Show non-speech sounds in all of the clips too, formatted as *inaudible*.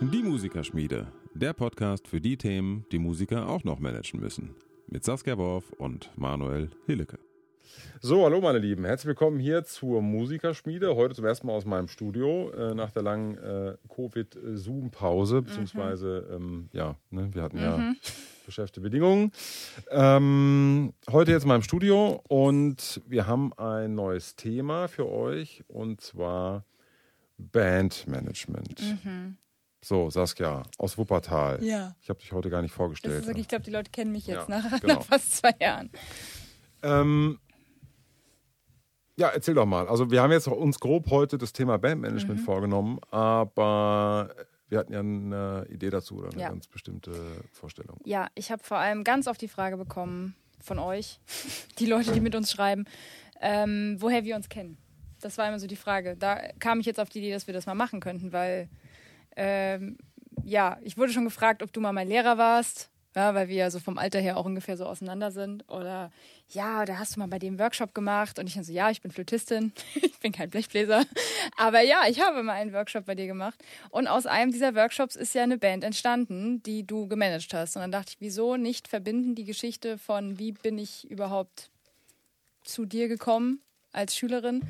Die Musikerschmiede, der Podcast für die Themen, die Musiker auch noch managen müssen. Mit Saskia Worf und Manuel Hillecke. So, hallo meine Lieben, herzlich willkommen hier zur Musikerschmiede. Heute zum ersten Mal aus meinem Studio äh, nach der langen äh, Covid-Zoom-Pause, beziehungsweise, ähm, ja, ne, wir hatten ja beschäftigte Bedingungen. Ähm, heute jetzt in meinem Studio und wir haben ein neues Thema für euch und zwar Bandmanagement. So, Saskia aus Wuppertal. Ja. Ich habe dich heute gar nicht Das vorgestellt. ist wirklich, ich glaube, die Leute kennen mich jetzt Ja, nach, genau. nach *laughs* fast zwei Jahren. Ähm, ja, erzähl doch mal. Also wir haben jetzt uns grob heute das Thema Bandmanagement Mhm. vorgenommen, aber wir hatten ja eine Idee dazu oder eine Ja. ganz bestimmte Vorstellung. Ja, ich habe vor allem ganz oft die Frage bekommen von euch, *laughs* die Leute, die mit uns schreiben, ähm, woher wir uns kennen. Das war immer so die Frage. Da kam ich jetzt auf die Idee, dass wir das mal machen könnten, weil ähm, ja, ich wurde schon gefragt, ob du mal mein Lehrer warst. Ja, weil wir ja so vom Alter her auch ungefähr so auseinander sind. Oder ja, da hast du mal bei dem Workshop gemacht. Und ich dann so, ja, ich bin Flötistin, *laughs* ich bin kein Blechbläser. Aber ja, ich habe mal einen Workshop bei dir gemacht. Und aus einem dieser Workshops ist ja eine Band entstanden, die du gemanagt hast. Und dann dachte ich, wieso nicht verbinden die Geschichte von, wie bin ich überhaupt zu dir gekommen als Schülerin,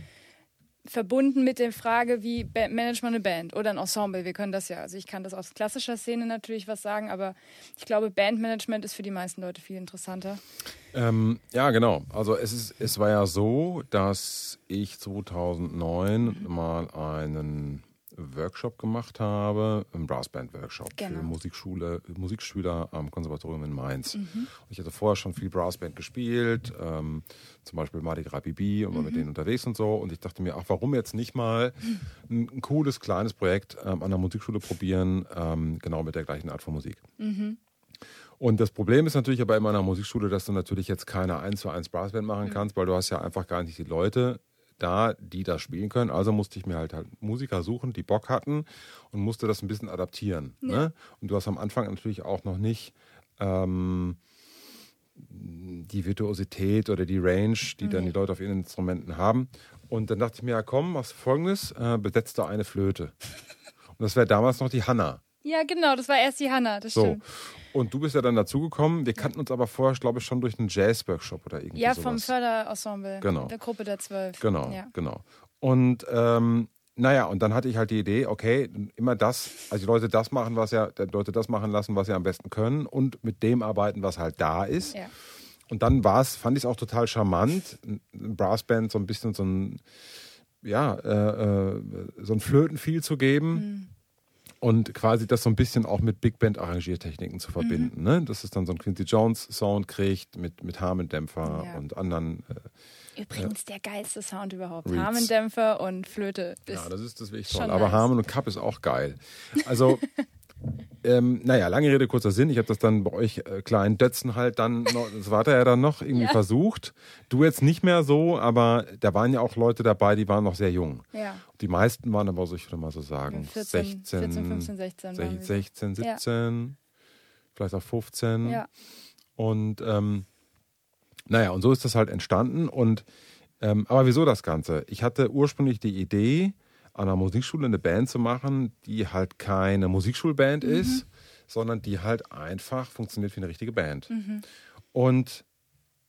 verbunden mit der Frage, wie managt man eine Band oder ein Ensemble. Wir können das ja, also ich kann das aus klassischer Szene natürlich was sagen, aber ich glaube, Bandmanagement ist für die meisten Leute viel interessanter. Ähm, ja, genau. Also es, ist, es war ja so, dass ich 2009 mal einen Workshop gemacht habe, einen Brassband-Workshop Genau. für Musikschule, Musikschüler am Konservatorium in Mainz. Mhm. Ich hatte vorher schon viel Brassband gespielt, ähm, zum Beispiel Mardi Gras Bibi und war Mhm. mit denen unterwegs und so. Und ich dachte mir, ach, warum jetzt nicht mal ein, ein cooles, kleines Projekt ähm, an der Musikschule probieren, ähm, genau mit der gleichen Art von Musik. Und das Problem ist natürlich aber in meiner Musikschule, dass du natürlich jetzt keine 1 zu 1 Brassband machen kannst, weil du hast ja einfach gar nicht die Leute da, die das spielen können. Also musste ich mir halt, halt Musiker suchen, die Bock hatten und musste das ein bisschen adaptieren. Ne? Und du hast am Anfang natürlich auch noch nicht ähm, die Virtuosität oder die Range, die dann die Leute auf ihren Instrumenten haben. Und dann dachte ich mir, ja komm, machst du folgendes, äh, besetzt da eine Flöte. *laughs* Und das wäre damals noch die Hanna. Ja, genau, das war erst die Hanna, das So. stimmt. Und du bist ja dann dazugekommen. Wir kannten uns aber vorher, glaube ich, schon durch einen Jazz-Workshop oder irgendwie Ja, sowas. vom Förderensemble, Genau. der Gruppe der Zwölf. Genau, Ja. genau. Und ähm, naja, und dann hatte ich halt die Idee, okay, immer das, also die Leute das machen, was ja, die Leute das machen lassen, was sie am besten können und mit dem arbeiten, was halt da ist. Ja. Und dann war es, fand ich es auch total charmant, ein Brassband so ein bisschen so ein, ja, äh, äh, so ein Flötenfeel zu geben. Mhm. Und quasi das so ein bisschen auch mit Big Band Arrangiertechniken zu verbinden. Mhm. Ne? Dass es dann so ein Quincy Jones Sound kriegt mit, mit Harmondämpfer Ja. und anderen. Äh, Übrigens der geilste Sound überhaupt. Reeds. Harmondämpfer und Flöte. Ist ja, das ist das wirklich toll. Aber nice. Harmon und Cup ist auch geil. Also, *laughs* ähm, naja, lange Rede, kurzer Sinn. Ich habe das dann bei euch äh, kleinen Dötzen halt dann, noch, das war da ja dann noch irgendwie Ja. versucht. Du jetzt nicht mehr so, aber da waren ja auch Leute dabei, die waren noch sehr jung. ja. Die meisten waren aber so, ich würde mal so sagen, 14, 16, 14, 15, 16 waren wir. 16, 17, vielleicht auch 15. Ja. Und ähm, naja, und so ist das halt entstanden. Und ähm, aber wieso das Ganze? Ich hatte ursprünglich die Idee, an einer Musikschule eine Band zu machen, die halt keine Musikschulband ist, sondern die halt einfach funktioniert wie eine richtige Band. Und,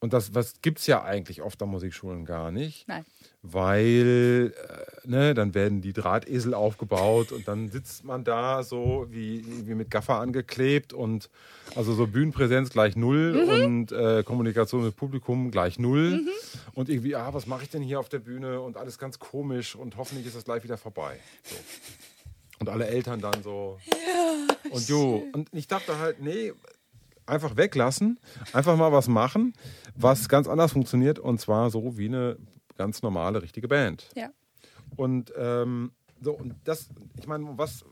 und das was gibt's ja eigentlich oft an Musikschulen gar nicht Nein. weil äh, ne, dann werden die Drahtesel aufgebaut und dann sitzt man da so wie, wie mit Gaffer angeklebt und also so Bühnenpräsenz gleich null und äh, Kommunikation mit Publikum gleich null und irgendwie, ah, was mache ich denn hier auf der Bühne und alles ganz komisch und hoffentlich ist das gleich wieder vorbei. So. Und alle Eltern dann so. und jo, und ich dachte halt, nee, einfach weglassen, einfach mal was machen, was ganz anders funktioniert und zwar so wie eine ganz normale, richtige Band. Ja. Und ähm, so, und das, ich meine, was,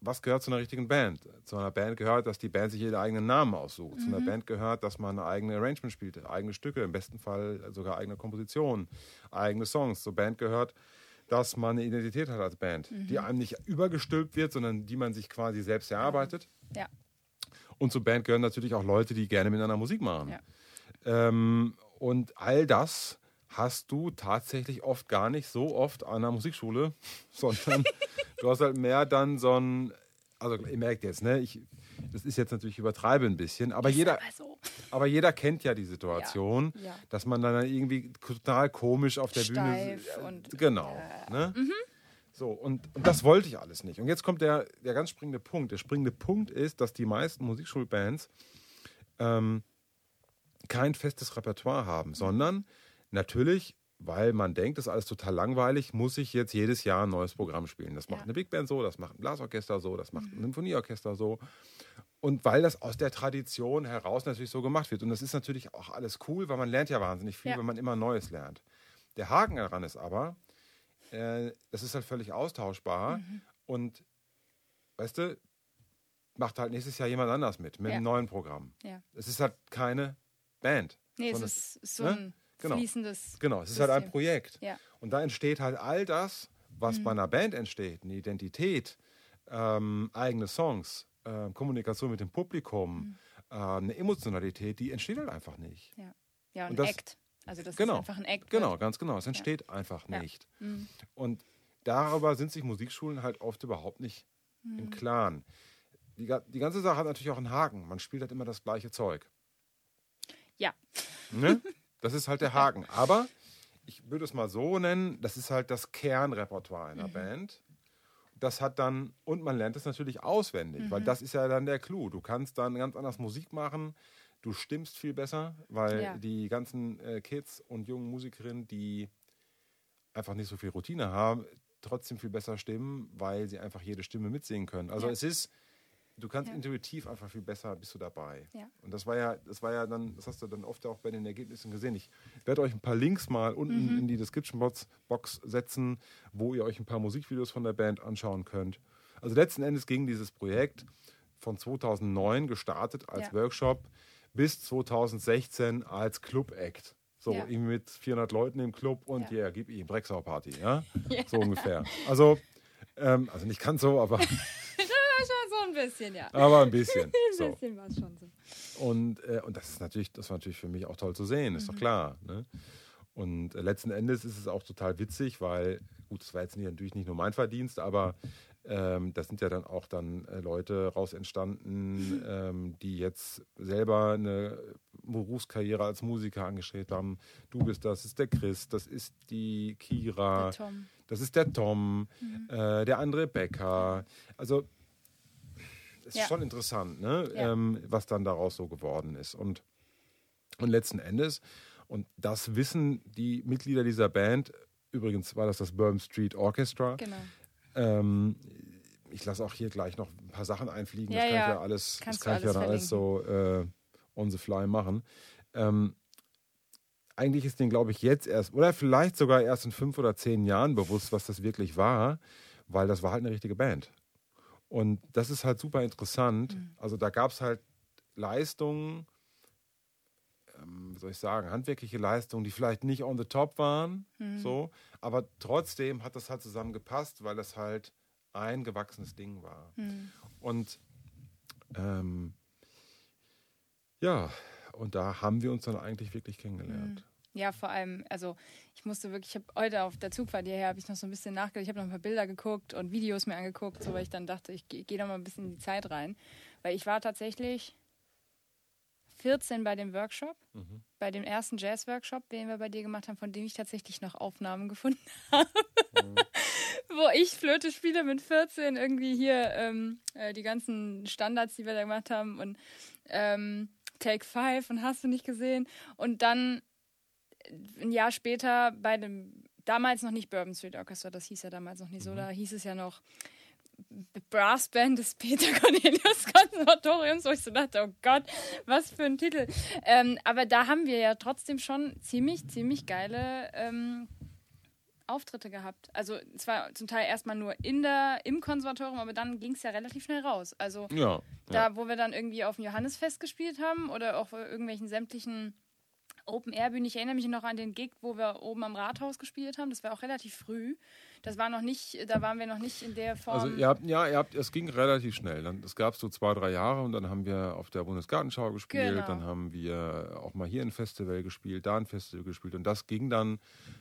was gehört zu einer richtigen Band? Zu einer Band gehört, dass die Band sich ihren eigenen Namen aussucht. Zu einer Band gehört, dass man eine eigene Arrangement spielt, eigene Stücke, im besten Fall sogar eigene Kompositionen, eigene Songs. Zur Band gehört, dass man eine Identität hat als Band, die einem nicht übergestülpt wird, sondern die man sich quasi selbst erarbeitet. Ja. Und zur Band gehören natürlich auch Leute, die gerne miteinander Musik machen. Ja. Ähm, und all das hast du tatsächlich oft gar nicht so oft an der Musikschule, *laughs* sondern du hast halt mehr dann so ein, also ihr merkt jetzt, ne, ich, das ist jetzt natürlich übertreibe ein bisschen, aber Ist jeder, aber so. aber jeder kennt ja die Situation, Ja, ja. dass man dann irgendwie total komisch auf der Steif Bühne und- genau, ne? So und, und das wollte ich alles nicht. Und jetzt kommt der der ganz springende Punkt. Der springende Punkt ist, dass die meisten Musikschulbands ähm, kein festes Repertoire haben, sondern natürlich, weil man denkt, das ist alles total langweilig, muss ich jetzt jedes Jahr ein neues Programm spielen. Das macht Ja. eine Big Band so, das macht ein Blasorchester so, das macht ein Symphonieorchester so. Und weil das aus der Tradition heraus natürlich so gemacht wird. Und das ist natürlich auch alles cool, weil man lernt ja wahnsinnig viel, Ja. wenn man immer Neues lernt. Der Haken daran ist aber, äh, das ist halt völlig austauschbar. Mhm. Und weißt du, macht halt nächstes Jahr jemand anders mit, mit Ja. einem neuen Programm. Ja. Es ist halt keine Band. Nee, es sondern ist, ist so ne? ein Genau. fließendes. Genau, es ist halt ein System. Projekt. Ja. Und da entsteht halt all das, was bei einer Band entsteht, eine Identität, ähm, eigene Songs, ähm, Kommunikation mit dem Publikum, ähm, eine Emotionalität, die entsteht halt einfach nicht. Ja, ja und, Und das- Act. Also das Genau. ist einfach ein Act. Genau, ganz genau. Es entsteht einfach Ja. nicht. Mhm. Und darüber sind sich Musikschulen halt oft überhaupt nicht Mhm. im Klaren. Die, die ganze Sache hat natürlich auch einen Haken. Man spielt halt immer das gleiche Zeug. Ja. Ne? *laughs* Das ist halt der Haken. Aber ich würde es mal so nennen, das ist halt das Kernrepertoire einer Band. Das hat dann, und man lernt es natürlich auswendig, weil das ist ja dann der Clou. Du kannst dann ganz anders Musik machen, du stimmst viel besser, weil Ja. die ganzen äh, Kids und jungen Musikerinnen, die einfach nicht so viel Routine haben, trotzdem viel besser stimmen, weil sie einfach jede Stimme mitsingen können. Also Ja. es ist, du kannst Ja. intuitiv einfach viel besser bist du dabei. Ja. Und das war ja, das war ja dann, das hast du dann oft auch bei den Ergebnissen gesehen. Ich werde euch ein paar Links mal unten Mhm. in die Description Box Box setzen, wo ihr euch ein paar Musikvideos von der Band anschauen könnt. Also letzten Endes ging dieses Projekt von 2009 gestartet als. Workshop bis 2016 als Club-Act. So, Ja. irgendwie mit 400 Leuten im Club und Ja. ja, gib ihm Brexau-Party, *laughs* ja? So ungefähr. Also, ähm, also nicht ganz so, aber, *laughs* Schon so ein bisschen, ja. aber ein bisschen. *laughs* Ein So. bisschen war es schon so. Und, äh, und das ist natürlich, das war natürlich für mich auch toll zu sehen, ist Mhm. doch klar. Ne? Und äh, letzten Endes ist es auch total witzig, weil, gut, das war jetzt natürlich nicht nur mein Verdienst, aber ähm, da sind ja dann auch dann äh, Leute raus entstanden, *laughs* ähm, die jetzt selber eine Berufskarriere als Musiker angestrebt haben. Du bist das, ist der Chris, das ist die Kira, Der Tom. das ist der Tom, Mhm. äh, der andere Becker. Also es ist Ja. schon interessant, ne? Ja. ähm, was dann daraus so geworden ist. Und, und letzten Endes, und das wissen die Mitglieder dieser Band, übrigens war das das Bourbon Street Orchestra. Genau. Ähm, ich lasse auch hier gleich noch ein paar Sachen einfliegen. Ja, das kann ja. ich ja alles, das Kannst du kann ich ja dann alles so äh, on the fly machen. Ähm, eigentlich ist denen, glaube ich, jetzt erst, oder vielleicht sogar erst in fünf oder zehn Jahren bewusst, was das wirklich war, weil das war halt eine richtige Band. Und das ist halt super interessant. Mhm. Also da gab es halt Leistungen, wie soll ich sagen, handwerkliche Leistungen, die vielleicht nicht on the top waren, Mhm. so, aber trotzdem hat das halt zusammengepasst, weil das halt ein gewachsenes Ding war. Mhm. Und ähm, ja, und da haben wir uns dann eigentlich wirklich kennengelernt. Ja, vor allem, also ich musste wirklich, ich habe heute auf der Zugfahrt hierher, habe ich noch so ein bisschen nachgedacht, ich habe noch ein paar Bilder geguckt und Videos mir angeguckt, so weil ich dann dachte, ich gehe geh da mal ein bisschen in die Zeit rein. Weil ich war tatsächlich 14 bei dem Workshop, Mhm. bei dem ersten Jazz-Workshop, den wir bei dir gemacht haben, von dem ich tatsächlich noch Aufnahmen gefunden *laughs* habe. Wo ich Flöte spiele mit 14, irgendwie hier ähm, äh, die ganzen Standards, die wir da gemacht haben und ähm, Take Five und hast du nicht gesehen. Und dann ein Jahr später bei dem, damals noch nicht Bourbon Street Orchestra, das hieß ja damals noch nicht so, da hieß es ja noch Brassband des Peter *laughs* Cornelius Konservatoriums, wo ich so dachte, oh Gott, was für ein Titel. Ähm, aber da haben wir ja trotzdem schon ziemlich, ziemlich geile ähm, Auftritte gehabt. Also zwar zum Teil erstmal nur in der, im Konservatorium, aber dann ging es ja relativ schnell raus. Also Ja. da, wo wir dann irgendwie auf dem Johannesfest gespielt haben oder auf irgendwelchen sämtlichen Open Air Bühne. Ich erinnere mich noch an den Gig, wo wir oben am Rathaus gespielt haben. Das war auch relativ früh. Das war noch nicht, da waren wir noch nicht in der Form. Also ihr habt, ja, ihr habt, es ging relativ schnell. Dann, das gab es so zwei, drei Jahre und dann haben wir auf der Bundesgartenschau gespielt, Genau. dann haben wir auch mal hier ein Festival gespielt, da ein Festival gespielt und das ging dann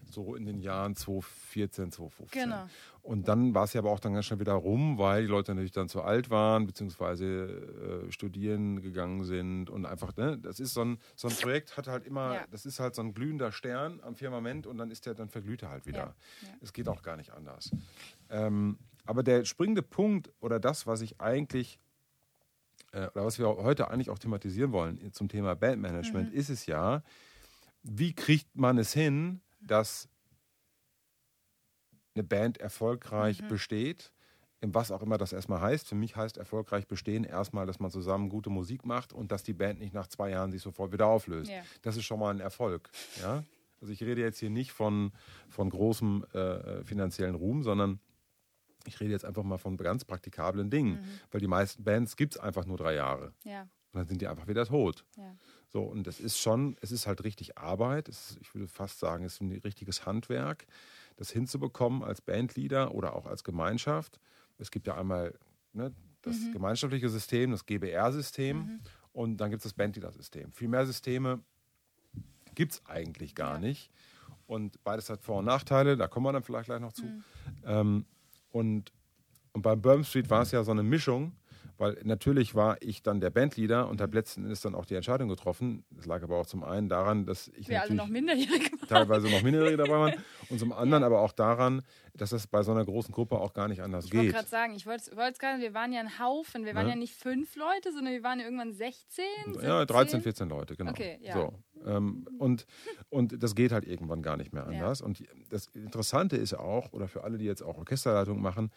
so in den Jahren 2014, 2015. Genau. Und dann war es ja aber auch dann ganz schnell wieder rum, weil die Leute natürlich dann zu alt waren, beziehungsweise äh, studieren gegangen sind und einfach, ne, das ist so ein, so ein Projekt, hat halt immer, Ja. das ist halt so ein glühender Stern am Firmament und dann ist der, dann verglüht er halt wieder. Ja, ja. Es geht auch gar nicht anders. Ähm, aber der springende Punkt oder das, was ich eigentlich äh, oder was wir heute eigentlich auch thematisieren wollen zum Thema Bandmanagement, Mhm. ist es ja, wie kriegt man es hin, dass eine Band erfolgreich Mhm. besteht, was auch immer das erstmal heißt. Für mich heißt erfolgreich bestehen erstmal, dass man zusammen gute Musik macht und dass die Band nicht nach zwei Jahren sich sofort wieder auflöst. Ja. Das ist schon mal ein Erfolg. Ja? Also ich rede jetzt hier nicht von, von großem äh, finanziellen Ruhm, sondern ich rede jetzt einfach mal von ganz praktikablen Dingen, weil die meisten Bands gibt es einfach nur drei Jahre ja, und dann sind die einfach wieder tot. ja. So, und das ist schon, es ist halt richtig Arbeit. Ist, ich würde fast sagen, es ist ein richtiges Handwerk, das hinzubekommen als Bandleader oder auch als Gemeinschaft. Es gibt ja einmal ne, das gemeinschaftliche System, das GBR-System und dann gibt es das Bandleader-System. Viel mehr Systeme gibt es eigentlich gar Ja. nicht. Und beides hat Vor- und Nachteile, da kommen wir dann vielleicht gleich noch zu. Ähm, und, und beim Bourbon Street war es ja so eine Mischung, weil natürlich war ich dann der Bandleader und habe letzten Endes dann auch die Entscheidung getroffen. Das lag aber auch zum einen daran, dass ich Wir natürlich noch minderjährig waren. teilweise noch Minderjährige dabei waren *laughs* und zum anderen aber auch daran, dass das bei so einer großen Gruppe auch gar nicht anders Ich wollte geht. gerade sagen, ich wollte es gerade, wir waren ja ein Haufen. Wir waren Ja. ja nicht fünf Leute, sondern wir waren ja irgendwann 16. Ja, 17. 13, 14 Leute, genau. Okay, ja. so, ähm, und, und das geht halt irgendwann gar nicht mehr anders. Und das Interessante ist auch, oder für alle, die jetzt auch Orchesterleitung machen,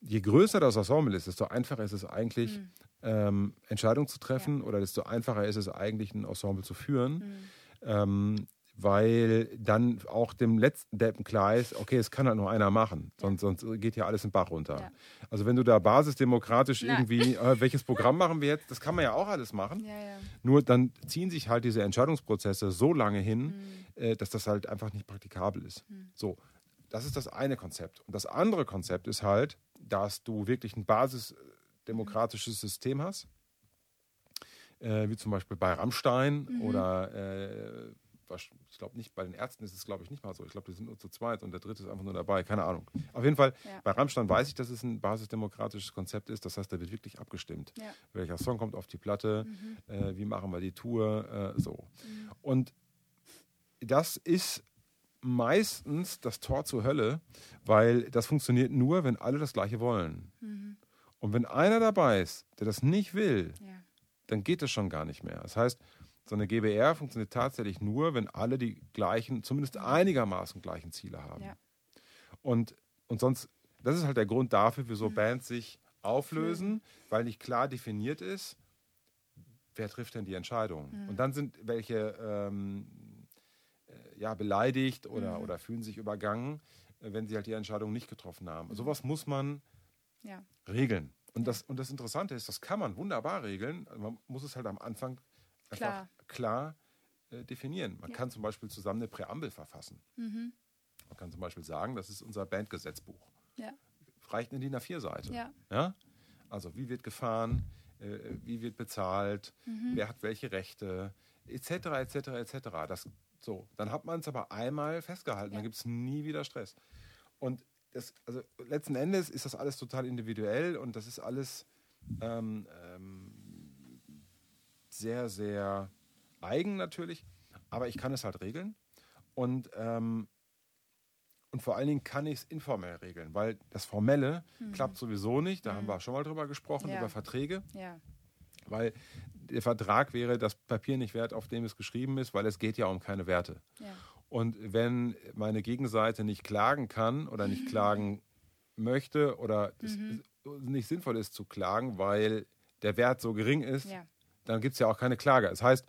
je größer das Ensemble ist, desto einfacher ist es eigentlich, Mhm. ähm, Entscheidungen zu treffen oder desto einfacher ist es eigentlich, ein Ensemble zu führen. Mhm. Ähm, weil dann auch dem letzten Deppen klar ist, okay, es kann halt nur einer machen, sonst, sonst geht ja alles im Bach runter. Ja. Also wenn du da basisdemokratisch Nein. irgendwie, *laughs* äh, welches Programm machen wir jetzt, das kann man ja auch alles machen. Ja, ja. Nur dann ziehen sich halt diese Entscheidungsprozesse so lange hin, Mhm. äh, dass das halt einfach nicht praktikabel ist. So, das ist das eine Konzept. Und das andere Konzept ist halt, dass du wirklich ein basisdemokratisches System hast, äh, wie zum Beispiel bei Rammstein Mhm. oder äh, ich glaube nicht, bei den Ärzten ist es glaube ich nicht mal so. Ich glaube, die sind nur zu zweit und der dritte ist einfach nur dabei. Keine Ahnung. Auf jeden Fall, Ja. bei Rammstein weiß ich, dass es ein basisdemokratisches Konzept ist. Das heißt, da wird wirklich abgestimmt. Ja. Welcher Song kommt auf die Platte, Mhm. äh, wie machen wir die Tour, äh, so. Und das ist meistens das Tor zur Hölle, weil das funktioniert nur, wenn alle das Gleiche wollen. Mhm. Und wenn einer dabei ist, der das nicht will, ja. dann geht das schon gar nicht mehr. Das heißt, so eine GBR funktioniert tatsächlich nur, wenn alle die gleichen, zumindest einigermaßen gleichen Ziele haben. Ja. Und, und sonst, das ist halt der Grund dafür, wieso Bands sich auflösen, weil nicht klar definiert ist, wer trifft denn die Entscheidung. Und dann sind welche ähm, äh, ja, beleidigt oder, oder fühlen sich übergangen, äh, wenn sie halt die Entscheidung nicht getroffen haben. Sowas muss man ja. regeln. Und das, und das Interessante ist, das kann man wunderbar regeln. Also Man muss es halt am Anfang einfach Klar. klar, äh, definieren. Man kann zum Beispiel zusammen eine Präambel verfassen. Mhm. Man kann zum Beispiel sagen, das ist unser Bandgesetzbuch. Ja. Reicht eine DIN A4-Seite. Ja. Ja? Also wie wird gefahren, äh, wie wird bezahlt, Mhm. wer hat welche Rechte, etc., etc., etc. Das, so, dann hat man es aber einmal festgehalten, Ja. dann gibt es nie wieder Stress. Und das, also letzten Endes ist das alles total individuell und das ist alles ähm, ähm, sehr, sehr eigen natürlich, aber ich kann es halt regeln. Und, ähm, und vor allen Dingen kann ich es informell regeln, weil das Formelle klappt sowieso nicht. Da haben wir schon mal drüber gesprochen, Mhm. Ja. über Verträge, Ja. Weil der Vertrag wäre das Papier nicht wert, auf dem es geschrieben ist, weil es geht ja um keine Werte. Ja. Und wenn meine Gegenseite nicht klagen kann oder nicht *laughs* klagen möchte oder es Mhm. nicht sinnvoll ist zu klagen, weil der Wert so gering ist, Ja. dann gibt es ja auch keine Klage. Das heißt,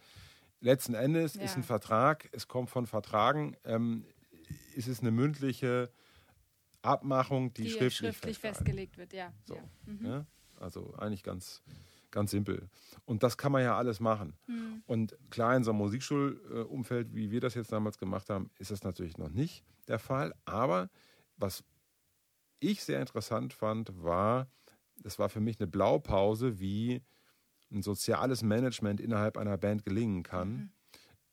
letzten Endes Ja. ist ein Vertrag, es kommt von Vertragen, ähm, ist es eine mündliche Abmachung, die, Die schriftlich, schriftlich festgelegt wird, ja. so. Mhm. ja? Also eigentlich ganz, Ganz simpel. Und das kann man ja alles machen. Hm. Und klar, in so einem Musikschulumfeld, wie wir das jetzt damals gemacht haben, ist das natürlich noch nicht der Fall. Aber was ich sehr interessant fand, war, das war für mich eine Blaupause, wie ein soziales Management innerhalb einer Band gelingen kann. Mhm.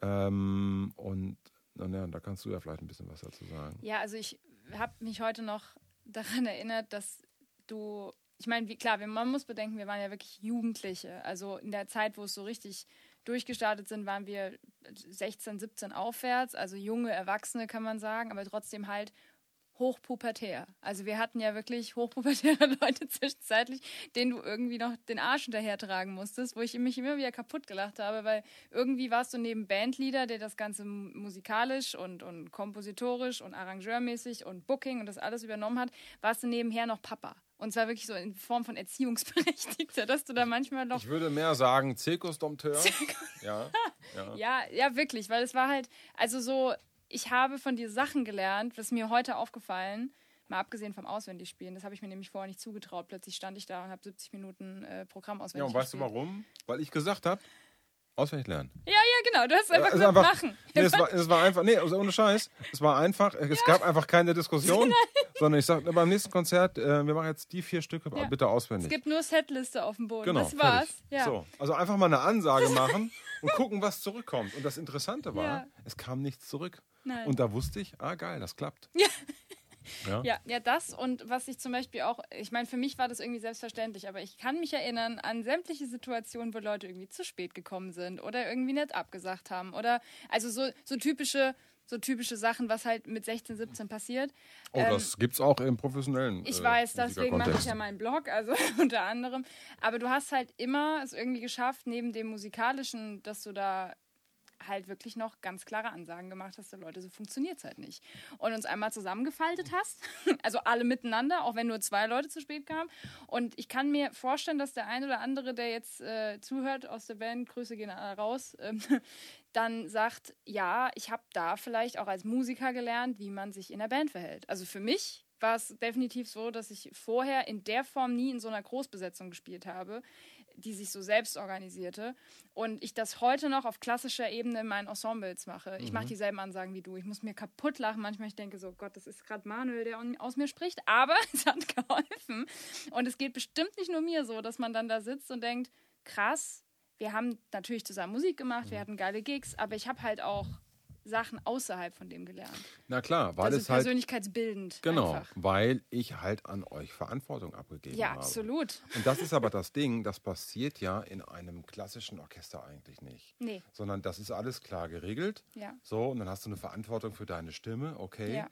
Ähm, und na, da kannst du ja vielleicht ein bisschen was dazu sagen. Ja, also ich habe mich heute noch daran erinnert, dass du, ich meine, wie, klar, man muss bedenken, wir waren ja wirklich Jugendliche. Also in der Zeit, wo es so richtig durchgestartet sind, waren wir 16, 17 aufwärts, also junge Erwachsene kann man sagen, aber trotzdem halt hochpubertär. Also wir hatten ja wirklich hochpubertäre *laughs* Leute zwischenzeitlich, denen du irgendwie noch den Arsch hinterher tragen musstest, wo ich mich immer wieder kaputt gelacht habe, weil irgendwie warst du neben Bandleader, der das Ganze musikalisch und, und kompositorisch und arrangeurmäßig und Booking und das alles übernommen hat, warst du nebenher noch Papa. Und zwar wirklich so in Form von Erziehungsberechtigter, dass du da manchmal noch. Ich würde mehr sagen Zirkusdompteur. ja, ja. *laughs* ja, ja, wirklich, weil es war halt, also so, ich habe von dir Sachen gelernt, was mir heute aufgefallen, mal abgesehen vom Auswendigspielen. Das habe ich mir nämlich vorher nicht zugetraut. Plötzlich stand ich da und habe 70 Minuten äh, Programm auswendig Ja, und weißt gespielt. du warum? Weil ich gesagt habe, auswendig lernen. Ja, ja, genau. Du hast einfach gesagt, einfach, machen. Nee, es war, es war einfach, nee, also ohne Scheiß. Es war einfach, es ja. gab einfach keine Diskussion, *laughs* sondern ich sage, beim nächsten Konzert, äh, wir machen jetzt die vier Stücke ja. bitte auswendig. Es gibt nur Setliste auf dem Boden. Genau, das war's. Ja. So, also einfach mal eine Ansage machen und gucken, was zurückkommt. Und das Interessante war, es kam nichts zurück. Nein. Und da wusste ich, ah geil, das klappt. Ja. Ja. ja, ja, das und was ich zum Beispiel auch, ich meine, für mich war das irgendwie selbstverständlich, aber ich kann mich erinnern an sämtliche Situationen, wo Leute irgendwie zu spät gekommen sind oder irgendwie nicht abgesagt haben oder also so, so typische so typische Sachen, was halt mit 16, 17 passiert. Oh, ähm, das es auch im professionellen. Ich äh, weiß, deswegen mache ich ja meinen Blog, also *laughs* unter anderem. Aber du hast halt immer es irgendwie geschafft, neben dem musikalischen, dass du da halt wirklich noch ganz klare Ansagen gemacht hast, Leute, so funktioniert es halt nicht. Und uns einmal zusammengefaltet hast, *laughs* also alle miteinander, auch wenn nur zwei Leute zu spät kamen. Und ich kann mir vorstellen, dass der ein oder andere, der jetzt äh, zuhört aus der Band, Grüße gehen raus, äh, *laughs* dann sagt, ja, ich habe da vielleicht auch als Musiker gelernt, wie man sich in der Band verhält. Also für mich war es definitiv so, dass ich vorher in der Form nie in so einer Großbesetzung gespielt habe die sich so selbst organisierte. Und ich das heute noch auf klassischer Ebene in meinen Ensembles mache. Ich mache mhm. dieselben Ansagen wie du. Ich muss mir kaputt lachen. Manchmal ich denke so, Gott, das ist gerade Manuel, der aus mir spricht. Aber *laughs* es hat geholfen. Und es geht bestimmt nicht nur mir so, dass man dann da sitzt und denkt, krass, wir haben natürlich zusammen Musik gemacht, wir mhm. hatten geile Gigs, aber ich habe halt auch Sachen außerhalb von dem gelernt. Na klar, weil also es halt persönlichkeitsbildend. Genau, einfach. weil ich halt an euch Verantwortung abgegeben ja, habe. Ja, absolut. Und das ist aber das Ding, das passiert ja in einem klassischen Orchester eigentlich nicht. Nee. Sondern das ist alles klar geregelt. Ja. So, und dann hast du eine Verantwortung für deine Stimme, okay. Ja.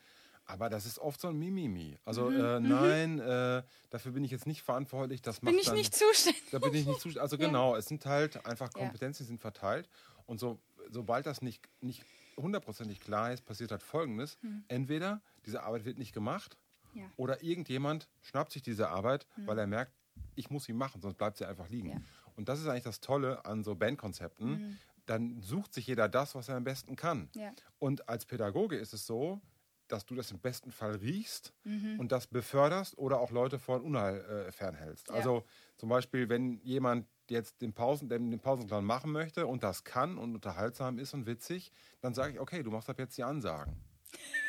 Aber das ist oft so ein Mimimi. Also mhm. äh, mhm. nein, äh, dafür bin ich jetzt nicht verantwortlich. Das bin ich dann, nicht zuständig. Da bin ich nicht zuständig. Also *laughs* ja. genau, es sind halt einfach Kompetenzen, die sind verteilt. Und so, sobald das nicht, nicht hundertprozentig klar ist, passiert halt Folgendes. Hm. Entweder diese Arbeit wird nicht gemacht ja. oder irgendjemand schnappt sich diese Arbeit, hm. weil er merkt, ich muss sie machen, sonst bleibt sie einfach liegen. Ja. Und das ist eigentlich das Tolle an so Bandkonzepten. Mhm. Dann sucht sich jeder das, was er am besten kann. Ja. Und als Pädagoge ist es so, dass du das im besten Fall riechst mhm. und das beförderst oder auch Leute von Unheil äh, fernhältst. Also zum Beispiel, wenn jemand jetzt den, Pausen, den Pausenclown machen möchte und das kann und unterhaltsam ist und witzig, dann sage ich, okay, du machst ab jetzt die Ansagen.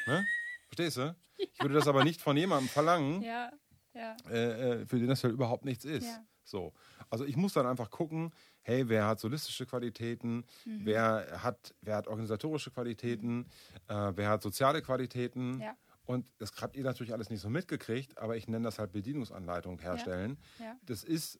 ne? Verstehst du? Ja. Ich würde das aber nicht von jemandem verlangen, *laughs* ja. Ja. Äh, äh für den das halt überhaupt nichts ist. So. Also ich muss dann einfach gucken, hey, wer hat solistische Qualitäten, mhm. wer, hat, wer hat organisatorische Qualitäten, mhm. äh, wer hat soziale Qualitäten. Und das habt ihr natürlich alles nicht so mitgekriegt, aber ich nenne das halt Bedienungsanleitung herstellen. Das ist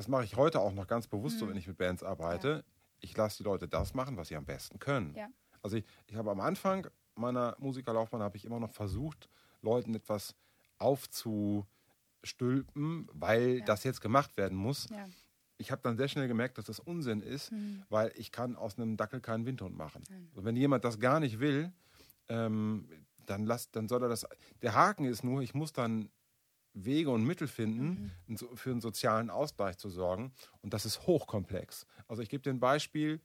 das mache ich heute auch noch ganz bewusst mhm. so, wenn ich mit Bands arbeite. Ja. Ich lasse die Leute das machen, was sie am besten können. Ja. Also ich, ich habe am Anfang meiner Musikerlaufbahn habe ich immer noch versucht, Leuten etwas aufzustülpen, weil ja. das jetzt gemacht werden muss. Ich habe dann sehr schnell gemerkt, dass das Unsinn ist, mhm. weil ich kann aus einem Dackel keinen Windhund machen. Also wenn jemand das gar nicht will, ähm, dann, lass, dann soll er das. Der Haken ist nur, ich muss dann Wege und Mittel finden, mhm. für einen sozialen Ausgleich zu sorgen. Und das ist hochkomplex. Also ich gebe dir ein Beispiel.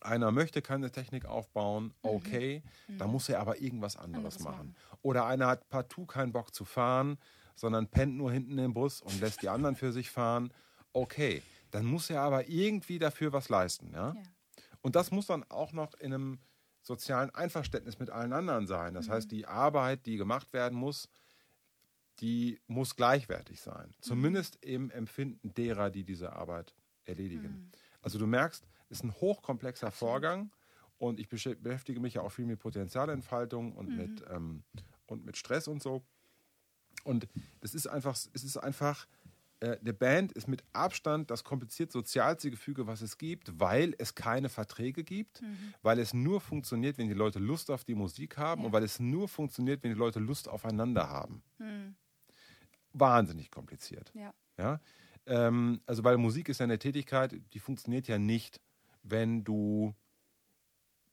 Einer möchte keine Technik aufbauen, mhm. okay, mhm. da muss er aber irgendwas anderes, machen. machen. Oder einer hat partout keinen Bock zu fahren, sondern pennt nur hinten im Bus und lässt die anderen für sich fahren. Okay, dann muss er aber irgendwie dafür was leisten. Ja? Ja. Und das muss dann auch noch in einem sozialen Einverständnis mit allen anderen sein. Das heißt, die Arbeit, die gemacht werden muss, die muss gleichwertig sein. Zumindest im Empfinden derer, die diese Arbeit erledigen. Also du merkst, es ist ein hochkomplexer Vorgang und ich beschä- beschäftige mich ja auch viel mit Potenzialentfaltung und, mit, ähm, und mit Stress und so. Und das ist einfach, es ist einfach, äh, eine Band ist mit Abstand das kompliziert sozialste Gefüge, was es gibt, weil es keine Verträge gibt, weil es nur funktioniert, wenn die Leute Lust auf die Musik haben Ja. und weil es nur funktioniert, wenn die Leute Lust aufeinander haben. Wahnsinnig kompliziert. Ja. Ja? Ähm, also, weil Musik ist ja eine Tätigkeit, die funktioniert ja nicht, wenn du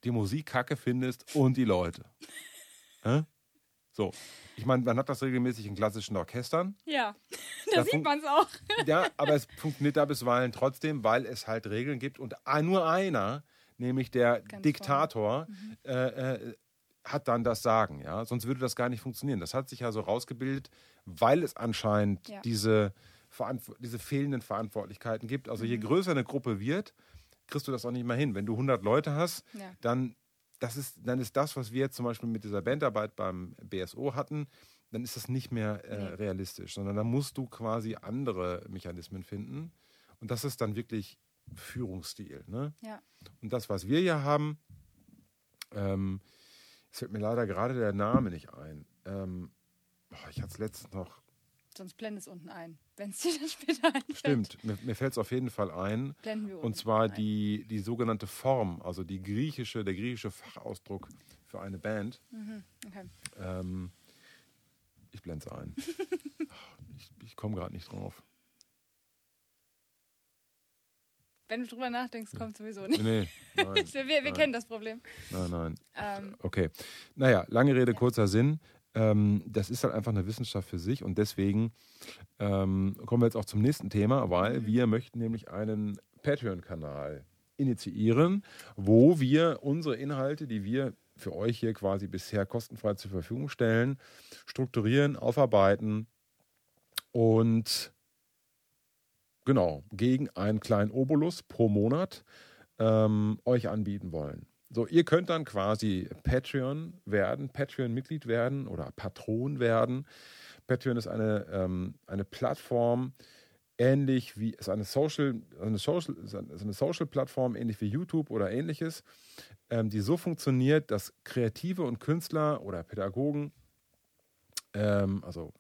die Musik kacke findest und die Leute. *laughs* Hä? So. Ich meine, man hat das regelmäßig in klassischen Orchestern. Ja, *laughs* Da sieht man es auch. *laughs* Ja, aber es funktioniert da bisweilen trotzdem, weil es halt Regeln gibt und nur einer, nämlich der Ganz Diktator, äh, äh, hat dann das Sagen. Ja? Sonst würde das gar nicht funktionieren. Das hat sich ja so rausgebildet, weil es anscheinend Ja. diese, Verantw diese fehlenden Verantwortlichkeiten gibt. Also je größer eine Gruppe wird, kriegst du das auch nicht mehr hin. Wenn du 100 Leute hast, Ja. dann, das ist, dann ist das, was wir jetzt zum Beispiel mit dieser Bandarbeit beim BSO hatten, dann ist das nicht mehr äh, Nee. realistisch, sondern da musst du quasi andere Mechanismen finden. Und das ist dann wirklich Führungsstil. Ne? Ja. Und das, was wir hier haben, ähm, es fällt mir leider gerade der Name nicht ein. Ähm, boah, ich hatte es letztens noch. Sonst blende es unten ein. Wenn es dir dann später einfällt. Stimmt, mir, mir fällt es auf jeden Fall ein. Blenden wir Und zwar ein. die, die sogenannte Form, also die griechische, der griechische Fachausdruck für eine Band. Okay. Ähm, ich blende es ein. *laughs* ich ich komme gerade nicht drauf. Wenn du drüber nachdenkst, kommt sowieso nicht. Nee, nein, *laughs* wir wir nein. kennen das Problem. nein, nein. Ähm, Okay. Naja, lange Rede, kurzer Sinn. Ähm, das ist halt einfach eine Wissenschaft für sich und deswegen ähm, kommen wir jetzt auch zum nächsten Thema, weil wir möchten nämlich einen Patreon-Kanal initiieren, wo wir unsere Inhalte, die wir für euch hier quasi bisher kostenfrei zur Verfügung stellen, strukturieren, aufarbeiten und genau gegen einen kleinen Obolus pro Monat ähm, euch anbieten wollen. So, ihr könnt dann quasi Patreon werden, Patreon-Mitglied werden oder Patron werden. Patreon ist eine, ähm, eine Plattform, ähnlich wie ist eine Social, eine Social, eine ist eine Social-Plattform, ähnlich wie YouTube oder ähnliches, ähm, die so funktioniert, dass Kreative und Künstler oder Pädagogen, ähm, also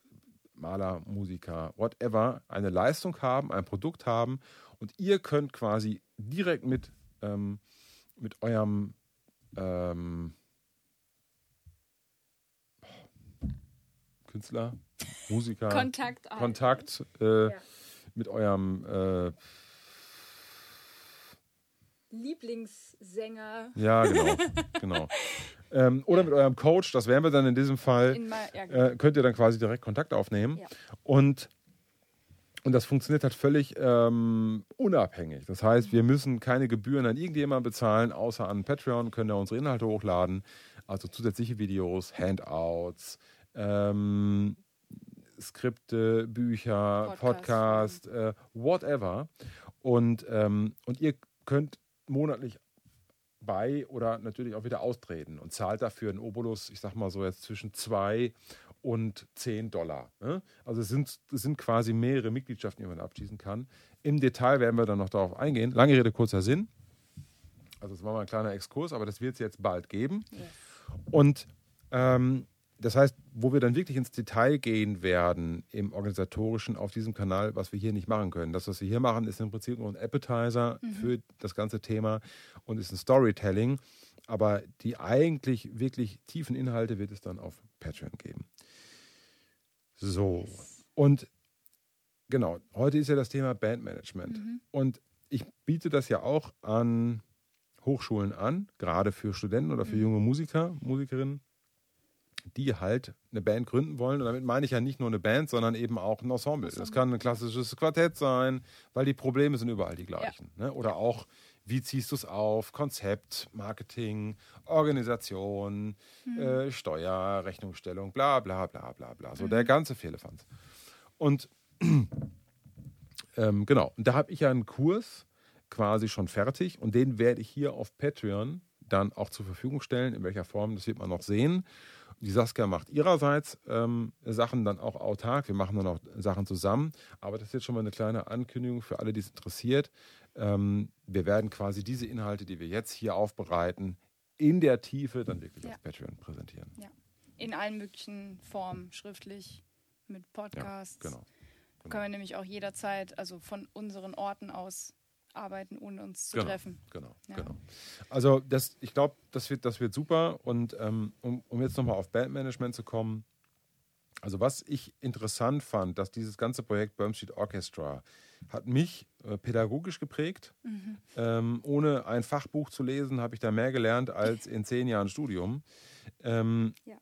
Maler, Musiker, whatever, eine Leistung haben, ein Produkt haben und ihr könnt quasi direkt mit, ähm, mit eurem ähm, Künstler, Musiker, Kontakt. Kontakt äh, Ja. mit eurem äh, Lieblingssänger. ja genau genau *laughs* ähm, oder mit eurem Coach, das wären wir dann in diesem Fall. In ja, genau. äh, könnt ihr dann quasi direkt Kontakt aufnehmen. Ja. Und, und das funktioniert halt völlig ähm, unabhängig. Das heißt, wir müssen keine Gebühren an irgendjemanden bezahlen, außer an Patreon können wir unsere Inhalte hochladen. Also zusätzliche Videos, Handouts, ähm, Skripte, Bücher, Podcast, Podcast, äh, whatever. Und, ähm, und ihr könnt monatlich bei oder natürlich auch wieder austreten und zahlt dafür einen Obolus, ich sag mal so jetzt zwischen 2 und 10 Dollar. Ne? Also es sind, es sind quasi mehrere Mitgliedschaften, die man abschließen kann. Im Detail werden wir dann noch darauf eingehen. Lange Rede, kurzer Sinn. Also das war mal ein kleiner Exkurs, aber das wird es jetzt bald geben. Yes. Und ähm, das heißt, wo wir dann wirklich ins Detail gehen werden im organisatorischen auf diesem Kanal, was wir hier nicht machen können. Das, was wir hier machen, ist im Prinzip nur ein Appetizer für das ganze Thema und ist ein Storytelling. Aber die eigentlich wirklich tiefen Inhalte wird es dann auf Patreon geben. So. Und genau, heute ist ja das Thema Bandmanagement. Und ich biete das ja auch an Hochschulen an, gerade für Studenten oder für junge Musiker, Musikerinnen, die halt eine Band gründen wollen. Und damit meine ich ja nicht nur eine Band, sondern eben auch ein Ensemble. Das kann ein klassisches Quartett sein, weil die Probleme sind überall die gleichen. Ne? Oder auch, wie ziehst du es auf? Konzept, Marketing, Organisation, äh, Steuer, Rechnungsstellung, bla bla bla bla bla. So der ganze Fehlefanz. Und *clears throat* Ähm, genau. Und da habe ich ja einen Kurs quasi schon fertig und den werde ich hier auf Patreon dann auch zur Verfügung stellen. In welcher Form, das wird man noch sehen. Die Saskia macht ihrerseits ähm, Sachen dann auch autark. Wir machen dann auch Sachen zusammen. Aber das ist jetzt schon mal eine kleine Ankündigung für alle, die es interessiert. Ähm, wir werden quasi diese Inhalte, die wir jetzt hier aufbereiten, in der Tiefe dann wirklich Ja. auf Patreon präsentieren. Ja. In allen möglichen Formen, schriftlich, mit Podcasts. Genau. Können wir nämlich auch jederzeit, also von unseren Orten aus arbeiten, ohne uns zu Genau. treffen. Genau, Ja. genau. Also das, ich glaube, das wird, das wird super. Und ähm, um, um jetzt nochmal auf Bandmanagement zu kommen, also was ich interessant fand, dass dieses ganze Projekt Burm Street Orchestra hat mich äh, pädagogisch geprägt. Mhm. Ähm, ohne ein Fachbuch zu lesen, habe ich da mehr gelernt als in zehn Jahren Studium. Ähm, Ja.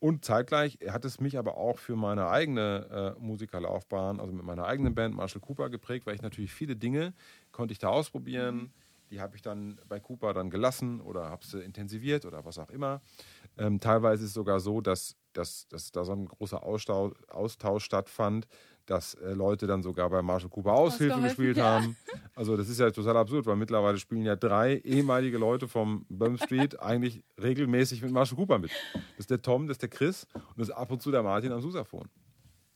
Und zeitgleich hat es mich aber auch für meine eigene äh, Musikerlaufbahn, also mit meiner eigenen Band Marshall Cooper geprägt, weil ich natürlich viele Dinge konnte ich da ausprobieren. Die habe ich dann bei Cooper dann gelassen oder habe sie intensiviert oder was auch immer. Ähm, teilweise ist es sogar so, dass, dass, dass da so ein großer Austausch, Austausch stattfand, dass äh, Leute dann sogar bei Marshall Cooper Aushilfe gespielt ja. haben. Also das ist ja total absurd, weil mittlerweile spielen ja drei ehemalige Leute vom Bum Street *laughs* eigentlich regelmäßig mit Marshall Cooper mit. Das ist der Tom, das ist der Chris und das ist ab und zu der Martin am Susaphon.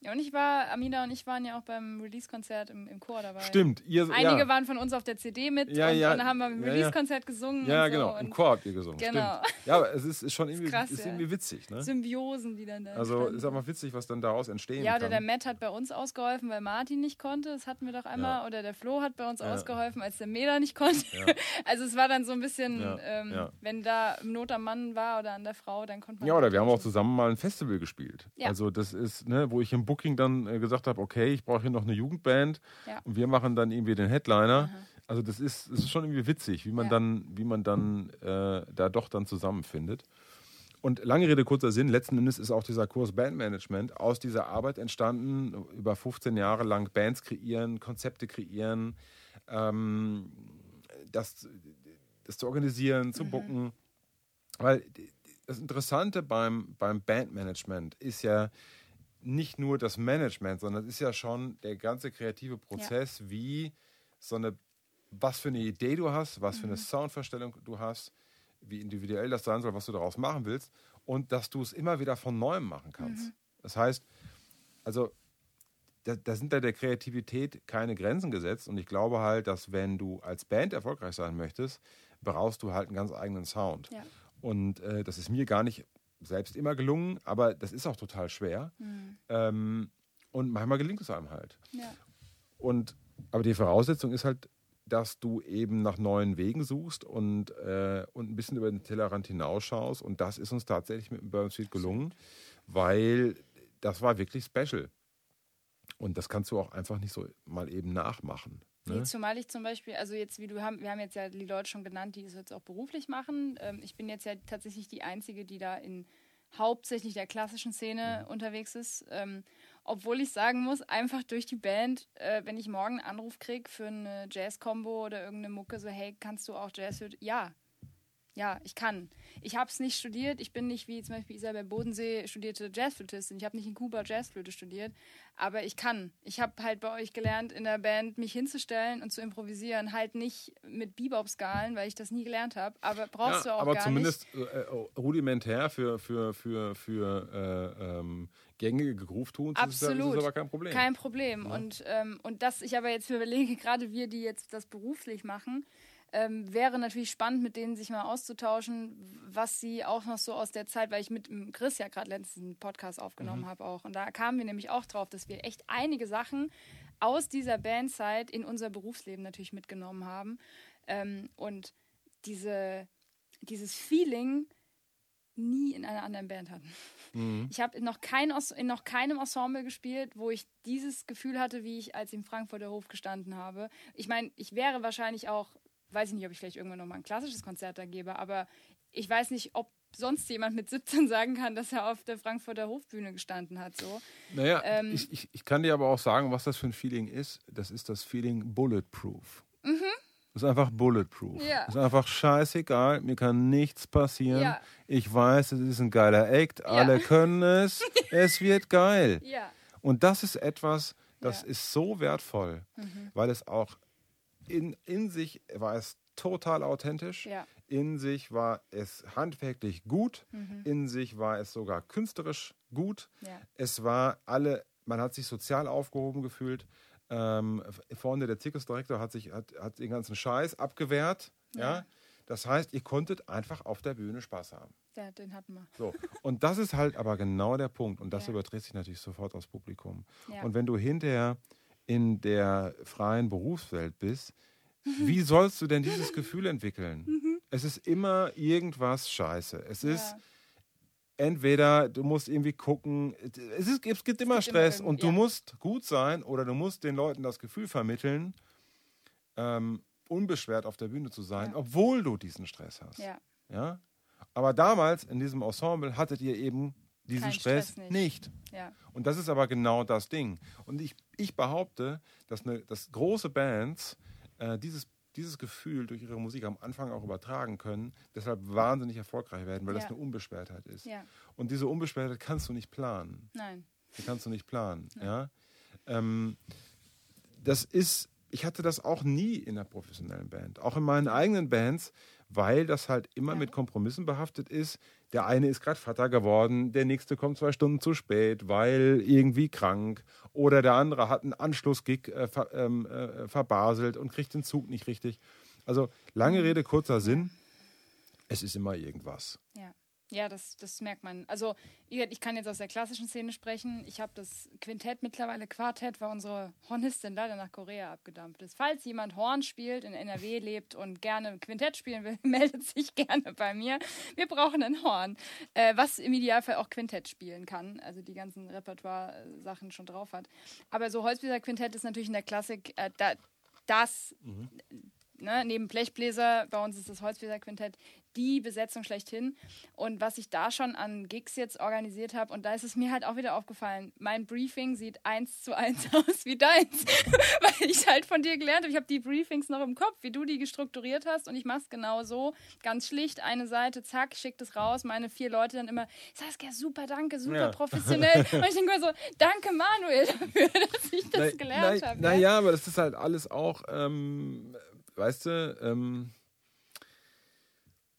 Ja, und ich war, Amina und ich waren ja auch beim Release-Konzert im, im Chor dabei. Stimmt, ihr Einige ja. waren von uns auf der CD mit Ja, und, ja. und dann haben wir im Ja, ja. Release-Konzert gesungen. Ja, so genau, im Chor habt ihr gesungen. Genau. Stimmt. Ja, aber es ist, ist schon *laughs* irgendwie, krass, ist ja. irgendwie witzig. Ne? Symbiosen, die dann da Also ist einfach witzig, was dann daraus entstehen Ja, oder kann. der Matt hat bei uns ausgeholfen, weil Martin nicht konnte. Das hatten wir doch einmal. Ja. Oder der Flo hat bei uns Ja. ausgeholfen, als der Mela nicht konnte. Ja. *laughs* Also es war dann so ein bisschen, Ja, ähm, ja. wenn da Not am Mann war oder an der Frau, dann konnte man. Ja, oder wir haben auch zusammen mal ein Festival gespielt. Ja. Also das ist, ne, wo ich im Booking dann äh, gesagt habe, okay, ich brauche hier noch eine Jugendband Ja. und wir machen dann irgendwie den Headliner. Also das ist, das ist schon irgendwie witzig, wie man Ja. dann, wie man dann äh, da doch dann zusammenfindet. Und lange Rede, kurzer Sinn, letzten Endes ist auch dieser Kurs Bandmanagement aus dieser Arbeit entstanden, über 15 Jahre lang Bands kreieren, Konzepte kreieren, ähm, das, das zu organisieren, zu booken. Weil das Interessante beim, beim Bandmanagement ist ja nicht nur das Management, sondern es ist ja schon der ganze kreative Prozess, wie so eine, was für eine Idee du hast, was für eine Soundvorstellung du hast, wie individuell das sein soll, was du daraus machen willst und dass du es immer wieder von neuem machen kannst. Das heißt, also da, da sind da der Kreativität keine Grenzen gesetzt und ich glaube halt, dass wenn du als Band erfolgreich sein möchtest, brauchst du halt einen ganz eigenen Sound. Ja. Und äh, das ist mir gar nicht selbst immer gelungen, aber das ist auch total schwer. Ähm, und manchmal gelingt es einem halt. Ja. Und aber die Voraussetzung ist halt, dass du eben nach neuen Wegen suchst und, äh, und ein bisschen über den Tellerrand hinausschaust. Und das ist uns tatsächlich mit dem Burn Street gelungen, weil das war wirklich special. Und das kannst du auch einfach nicht so mal eben nachmachen. Nee, Ne? zumal ich zum Beispiel, also jetzt wie du haben, wir haben jetzt ja die Leute schon genannt, die es jetzt auch beruflich machen. Ähm, ich bin jetzt ja tatsächlich die Einzige, die da in hauptsächlich der klassischen Szene Mhm. unterwegs ist. Ähm, obwohl ich sagen muss, einfach durch die Band, äh, wenn ich morgen einen Anruf kriege für eine Jazz-Combo oder irgendeine Mucke, so hey, kannst du auch Jazz hören? Ja. Ja, ich kann. Ich habe es nicht studiert. Ich bin nicht wie zum Beispiel Isabel Bodensee studierte Jazzflötistin. Ich habe nicht in Kuba Jazzflöte studiert, aber ich kann. Ich habe halt bei euch gelernt, in der Band mich hinzustellen und zu improvisieren. Halt nicht mit Bebop-Skalen, weil ich das nie gelernt habe. Aber brauchst du auch aber gar zumindest äh, äh, rudimentär für, für, für, für äh, ähm, gängige Groove-Tunes ist, das- ist Absolut. das aber kein Problem. Kein Problem. Und, ähm, und dass ich aber jetzt überlege, *laughs* gerade wir, die jetzt das beruflich machen, ähm, wäre natürlich spannend, mit denen sich mal auszutauschen, was sie auch noch so aus der Zeit, weil ich mit dem Chris ja gerade letztens einen Podcast aufgenommen habe auch. Und da kamen wir nämlich auch drauf, dass wir echt einige Sachen aus dieser Bandzeit in unser Berufsleben natürlich mitgenommen haben. Ähm, und diese, dieses Feeling nie in einer anderen Band hatten. Ich habe in, noch kein, Os- in noch keinem Ensemble gespielt, wo ich dieses Gefühl hatte, wie ich als im Frankfurter Hof gestanden habe. Ich meine, ich wäre wahrscheinlich auch, weiß ich nicht, ob ich vielleicht irgendwann nochmal ein klassisches Konzert da gebe, aber ich weiß nicht, ob sonst jemand mit 17 *laughs* sagen kann, dass er auf der Frankfurter Hofbühne gestanden hat. So. Naja, Ähm, ich, ich, ich kann dir aber auch sagen, was das für ein Feeling ist. Das ist das Feeling Bulletproof. Das ist einfach Bulletproof. Ja. Das ist einfach scheißegal, mir kann nichts passieren. Ja. Ich weiß, es ist ein geiler Act, alle können es, *laughs* es wird geil. Ja. Und das ist etwas, Das Ja. ist so wertvoll, weil es auch in, in sich war es total authentisch. Ja. In sich war es handwerklich gut. In sich war es sogar künstlerisch gut. Ja. Es war alle, man hat sich sozial aufgehoben gefühlt. Ähm, vorne der Zirkusdirektor hat sich hat, hat den ganzen Scheiß abgewehrt. Ja. Das heißt, ihr konntet einfach auf der Bühne Spaß haben. ja, den hatten wir. So. Und das ist halt aber genau der Punkt. Und das Ja. überträgt sich natürlich sofort aufs Publikum. Ja. Und wenn du hinterher in der freien Berufswelt bist, wie sollst du denn dieses Gefühl entwickeln? Es ist immer irgendwas scheiße. Es ist Ja. entweder du musst irgendwie gucken, es, ist, es gibt immer immer Stress irgend- und du ja. musst gut sein oder du musst den Leuten das Gefühl vermitteln, ähm, unbeschwert auf der Bühne zu sein, Ja. obwohl du diesen Stress hast. Ja. Ja? Aber damals in diesem Ensemble hattet ihr eben diesen Stress, Stress nicht. nicht. Ja. Und das ist aber genau das Ding. Und ich, ich behaupte, dass, eine, dass große Bands äh, dieses, dieses Gefühl durch ihre Musik am Anfang auch übertragen können, deshalb wahnsinnig erfolgreich werden, weil das Ja. eine Unbeschwertheit ist. Ja. Und diese Unbeschwertheit kannst du nicht planen. Nein. Die kannst du nicht planen. Ja? Ähm, das ist, ich hatte das auch nie in der professionellen Band. Auch in meinen eigenen Bands, weil das halt immer mit Kompromissen behaftet ist. Der eine ist gerade Vater geworden, der nächste kommt zwei Stunden zu spät, weil irgendwie krank. Oder der andere hat einen Anschlussgig äh, ver, ähm, äh, verbaselt und kriegt den Zug nicht richtig. Also lange Rede, kurzer Sinn. Es ist immer irgendwas. Ja. Ja, das, das merkt man. Also, ich kann jetzt aus der klassischen Szene sprechen. Ich habe das Quintett, mittlerweile Quartett, weil unsere Hornistin leider nach Korea abgedampft ist. Falls jemand Horn spielt, in NRW lebt und gerne Quintett spielen will, *laughs* meldet sich gerne bei mir. Wir brauchen ein Horn, äh, was im Idealfall auch Quintett spielen kann, also die ganzen Repertoire-Sachen schon drauf hat. Aber so Holzbläser Quintett ist natürlich in der Klassik äh, da, das ne, neben Blechbläser, bei uns ist das Holzfäserquintett, die Besetzung schlechthin. Und was ich da schon an Gigs jetzt organisiert habe, und da ist es mir halt auch wieder aufgefallen, mein Briefing sieht eins zu eins *laughs* aus wie deins, *laughs* weil ich halt von dir gelernt habe. Ich habe die Briefings noch im Kopf, wie du die gestrukturiert hast und ich mache es genau so, ganz schlicht, eine Seite, zack, schickt es raus, meine vier Leute dann immer, Saskia, super, danke, super Ja. professionell. *laughs* und ich denke mir so, danke Manuel dafür, dass ich das gelernt habe. ja. Naja, aber das ist halt alles auch, ähm, weißt du, ähm,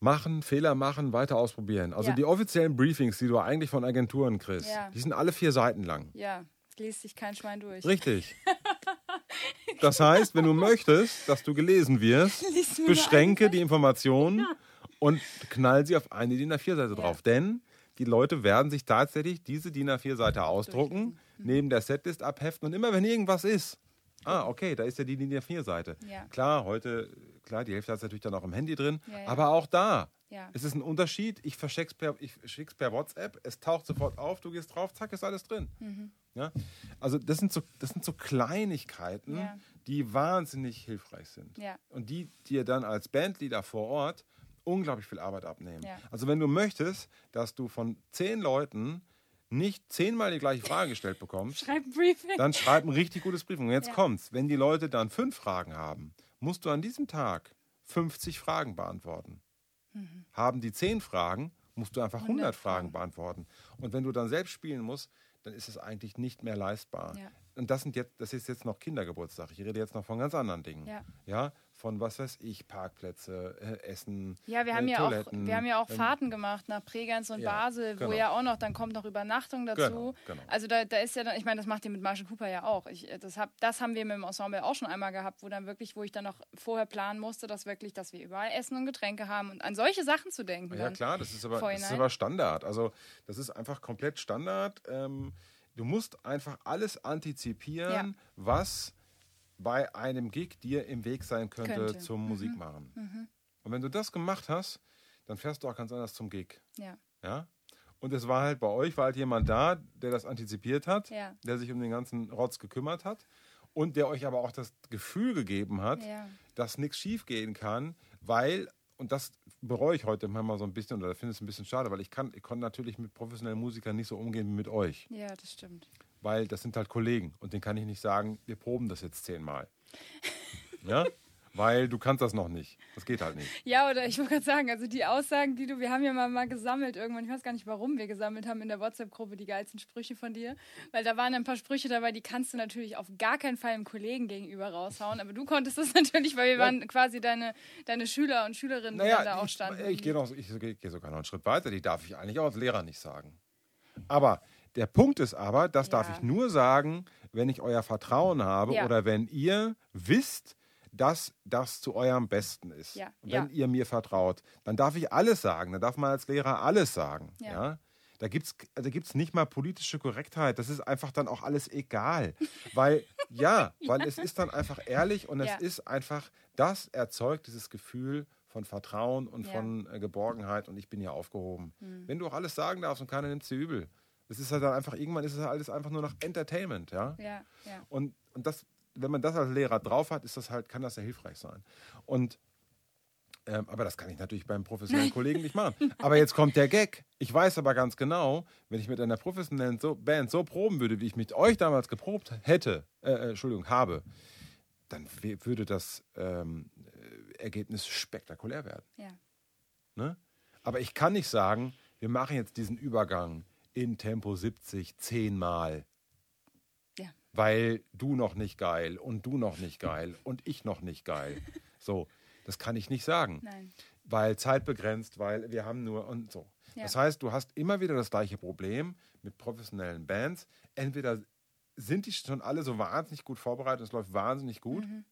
machen, Fehler machen, weiter ausprobieren. Also Ja. die offiziellen Briefings, die du eigentlich von Agenturen kriegst, Ja. die sind alle vier Seiten lang. Ja, liest sich kein Schwein durch. Richtig. *laughs* Das heißt, wenn du möchtest, dass du gelesen wirst, *laughs* beschränke die Informationen und knall sie auf eine DIN A4-Seite drauf. Denn die Leute werden sich tatsächlich diese DIN A4-Seite ausdrucken, Mhm. neben der Setlist abheften und immer wenn irgendwas ist, ah, okay, da ist ja die DIN A4-Seite. Ja. Klar, heute, klar, die Hälfte hat es natürlich dann auch im Handy drin, Ja, ja. aber auch da. Ja. Es ist ein Unterschied. Ich verschick's per, ich schick's per WhatsApp, es taucht sofort auf, du gehst drauf, zack, ist alles drin. Mhm. Ja? Also das sind so, das sind so Kleinigkeiten, die wahnsinnig hilfreich sind. Und die dir dann als Bandleader vor Ort unglaublich viel Arbeit abnehmen. Also wenn du möchtest, dass du von zehn Leuten nicht zehnmal die gleiche Frage gestellt bekommst, *laughs* Schreib ein Briefing. dann schreib ein richtig gutes Briefing. Und jetzt Ja. kommt's. Wenn die Leute dann fünf Fragen haben, musst du an diesem Tag 50 Fragen beantworten. Haben die zehn Fragen, musst du einfach 100, 100 Fragen Fragen. beantworten. Und wenn du dann selbst spielen musst, dann ist es eigentlich nicht mehr leistbar. Ja. Und das, sind jetzt, das ist jetzt noch Kindergeburtstag. Ich rede jetzt noch von ganz anderen Dingen. Ja. Ja, von was weiß ich, Parkplätze, äh, Essen. Ja, wir haben äh, ja auch, Toiletten, wir haben ja auch ähm, Fahrten gemacht nach Bregenz und Ja, Basel, wo genau. ja auch noch, dann kommt noch Übernachtung dazu. Genau, genau. Also da, da ist ja dann, ich meine, das macht ihr mit Marshall Cooper ja auch. Ich, äh, das, hab, das haben wir mit dem Ensemble auch schon einmal gehabt, wo dann wirklich, wo ich dann noch vorher planen musste, dass wirklich, dass wir überall Essen und Getränke haben und an solche Sachen zu denken. Ja klar, das ist, aber, das ist aber Standard. Also das ist einfach komplett Standard. Ähm, du musst einfach alles antizipieren, Ja. was bei einem Gig dir im Weg sein könnte, Könnte. zum Musikmachen. Und wenn du das gemacht hast, dann fährst du auch ganz anders zum Gig. Ja. Ja? Und es war halt bei euch, war halt jemand da, der das antizipiert hat, Ja. der sich um den ganzen Rotz gekümmert hat und der euch aber auch das Gefühl gegeben hat, Ja. dass nichts schief gehen kann, weil, und das bereue ich heute manchmal so ein bisschen oder finde es ein bisschen schade, weil ich kann, ich konnte natürlich mit professionellen Musikern nicht so umgehen wie mit euch, ja, das stimmt. Weil das sind halt Kollegen und denen kann ich nicht sagen, wir proben das jetzt zehnmal. ja? weil du kannst das noch nicht. Das geht halt nicht. Ja, oder ich wollte gerade sagen, also die Aussagen, die du, wir haben ja mal, mal gesammelt irgendwann, ich weiß gar nicht, warum wir gesammelt haben in der WhatsApp-Gruppe die geilsten Sprüche von dir, weil da waren ein paar Sprüche dabei, die kannst du natürlich auf gar keinen Fall im Kollegen gegenüber raushauen, aber du konntest das *laughs* natürlich, weil wir Ja. waren quasi deine, deine Schüler und Schülerinnen, die da auch standen. ich ich gehe gehe sogar noch einen Schritt weiter. Die darf ich eigentlich auch als Lehrer nicht sagen. Aber der Punkt ist aber, das darf Ja. ich nur sagen, wenn ich euer Vertrauen habe Ja. oder wenn ihr wisst, dass das zu eurem Besten ist. Ja, Wenn ihr mir vertraut, dann darf ich alles sagen. Dann darf man als Lehrer alles sagen. Ja. Da gibt es da gibt's nicht mal politische Korrektheit. Das ist einfach dann auch alles egal. *laughs* Weil, ja, weil es ist dann einfach ehrlich und es ist einfach, das erzeugt dieses Gefühl von Vertrauen und Ja. von äh, Geborgenheit und ich bin hier aufgehoben. Hm. Wenn du auch alles sagen darfst und keiner nimmt es dir übel. Es ist halt dann einfach, irgendwann ist es halt alles einfach nur noch Entertainment, ja. ja, ja. Und, und das, wenn man das als Lehrer drauf hat, ist das halt, kann das sehr hilfreich sein. Und ähm, aber das kann ich natürlich beim professionellen *laughs* Kollegen nicht machen. Aber jetzt kommt der Gag. Ich weiß aber ganz genau, wenn ich mit einer professionellen so Band so proben würde, wie ich mit euch damals geprobt hätte, äh, äh, Entschuldigung, habe, dann würde das ähm, äh, Ergebnis spektakulär werden. ja. Ne? Aber ich kann nicht sagen, wir machen jetzt diesen Übergang in Tempo 70 zehnmal, Ja. weil du noch nicht geil und du noch nicht geil und ich noch nicht geil. *laughs* So, das kann ich nicht sagen, Nein. weil zeitbegrenzt, weil wir haben nur und so. Ja. Das heißt, du hast immer wieder das gleiche Problem mit professionellen Bands. Entweder sind die schon alle so wahnsinnig gut vorbereitet, es läuft wahnsinnig gut. Mhm.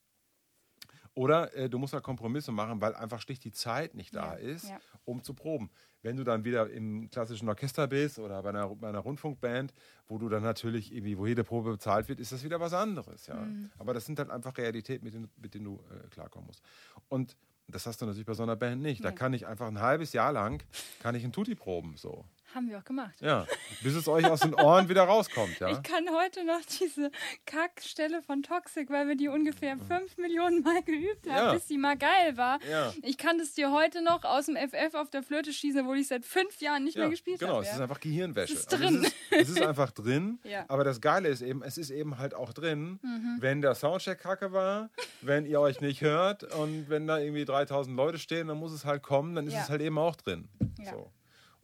Oder äh, du musst halt Kompromisse machen, weil einfach schlicht die Zeit nicht da Ja, ist, ja. um zu proben. Wenn du dann wieder im klassischen Orchester bist oder bei einer, bei einer Rundfunkband, wo du dann natürlich irgendwie, wo jede Probe bezahlt wird, ist das wieder was anderes. Ja? Mhm. Aber das sind halt einfach Realitäten, mit denen, mit denen du äh, klarkommen musst. Und das hast du natürlich bei so einer Band nicht. Da kann ich einfach ein halbes Jahr lang, kann ich ein Tutti proben, so. Haben wir auch gemacht. Ja, bis es euch aus den Ohren wieder rauskommt, ja. Ich kann heute noch diese Kackstelle von Toxic, weil wir die ungefähr fünf Millionen Mal geübt haben, Ja. bis die mal geil war. Ja. Ich kann das dir heute noch aus dem FF auf der Flöte schießen, wo ich seit fünf Jahren nicht mehr gespielt genau, habe. es ist ja. einfach Gehirnwäsche. Es ist Also drin. Es ist, es ist einfach drin. *laughs* Ja. Aber das Geile ist eben, es ist eben halt auch drin, Mhm. wenn der Soundcheck kacke war, wenn ihr euch nicht hört und wenn da irgendwie 3000 Leute stehen, dann muss es halt kommen, dann ist Ja. es halt eben auch drin. Ja. So.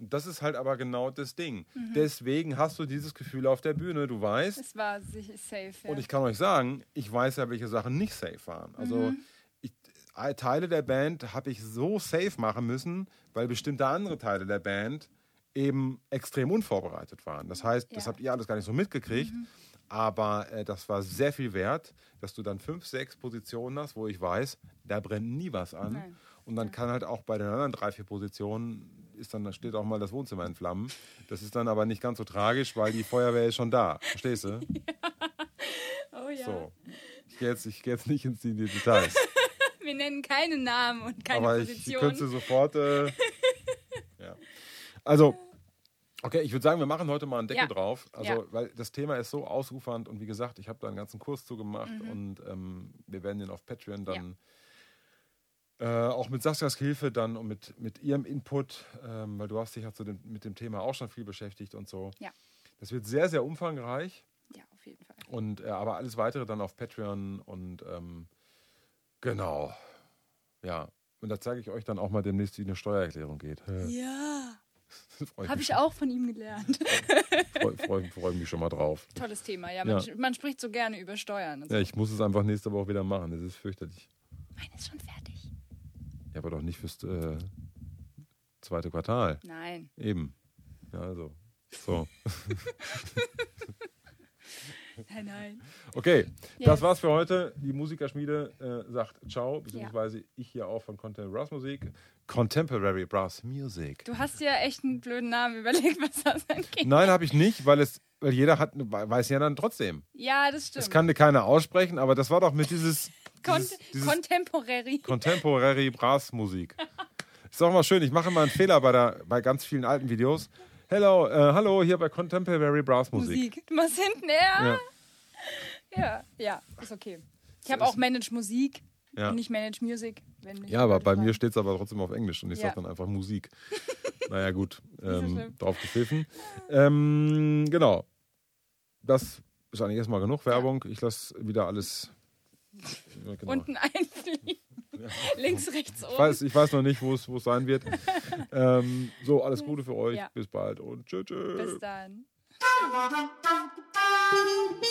Das ist halt aber genau das Ding. Mhm. Deswegen hast du dieses Gefühl auf der Bühne, du weißt, Es war safe. Ja. und ich kann euch sagen, ich weiß ja, welche Sachen nicht safe waren. Also Mhm. ich, äh, Teile der Band habe ich so safe machen müssen, weil bestimmte andere Teile der Band eben extrem unvorbereitet waren. Das heißt, das Ja. Mhm. habt ihr alles gar nicht so mitgekriegt. Aber äh, das war sehr viel wert, dass du dann fünf, sechs Positionen hast, wo ich weiß, da brennt nie was an. Nein. Und dann kann halt auch bei den anderen drei, vier Positionen ist dann, da steht auch mal das Wohnzimmer in Flammen. Das ist dann aber nicht ganz so tragisch, weil die Feuerwehr ist schon da. Verstehst du? *laughs* oh ja. So. Ich gehe jetzt, ich geh jetzt nicht ins in die Details. *laughs* Wir nennen keine Namen und keine aber ich Position. könnte sofort. Äh, *laughs* ja. Also, okay, ich würde sagen, wir machen heute mal einen Deckel Ja. drauf. Also, Ja. weil das Thema ist so ausufernd und wie gesagt, ich habe da einen ganzen Kurs zu gemacht Mhm. und ähm, wir werden den auf Patreon dann. Äh, auch mit Saskias Hilfe dann und mit, mit ihrem Input, ähm, weil du hast dich ja zu dem, mit dem Thema auch schon viel beschäftigt und so. Ja. Das wird sehr, sehr umfangreich. Ja, auf jeden Fall. Und äh, aber alles weitere dann auf Patreon und ähm, genau. Ja. Und da zeige ich euch dann auch mal demnächst, wie eine Steuererklärung geht. Ja. *laughs* Freue Habe ich auch von ihm gelernt. *laughs* freu, freu, freu mich schon mal drauf. Tolles Thema, ja. Man, Ja. man spricht so gerne über Steuern. Und so. Ja, ich muss es einfach nächste Woche wieder machen. Das ist fürchterlich. Meine ist schon fertig. Ja, aber doch nicht fürs äh, zweite Quartal. Nein. Eben. Ja, also. So. *laughs* Nein, nein. Okay, Yes. das war's für heute. Die Musikerschmiede äh, sagt Ciao, beziehungsweise ich hier auch von Contemporary Brass Musik. Contemporary Brass Music. Du hast dir echt einen blöden Namen überlegt, was das angeht. Nein, habe ich nicht, weil es, weil jeder hat, weiß ja dann trotzdem. Ja, das stimmt. Es kann dir keiner aussprechen, aber das war doch mit dieses, dieses, dieses Contemporary. Contemporary Brass Musik. Ist auch mal schön. Ich mache immer einen Fehler bei, der, bei ganz vielen alten Videos. Hello, äh, hallo, hier bei Contemporary Brass Musik. Musik. Du machst hinten eher. Ja. Ja, ja, ist okay. Ich habe auch Manage Musik Ja. und nicht Manage Music. Ja, aber bei mir steht es aber trotzdem auf Englisch und ich Ja. sage dann einfach Musik. *laughs* naja, gut, ähm, drauf gepfiffen. Ähm, genau. Das ist eigentlich erstmal genug Werbung. Ich lasse wieder alles. Ja, genau. Unten einfliegen. *laughs* Links, rechts, Ich oben. weiß, ich weiß noch nicht, wo es sein wird. *laughs* ähm, so, alles Gute für euch. Ja. Bis bald und tschüss. tschüss. Bis dann. *laughs*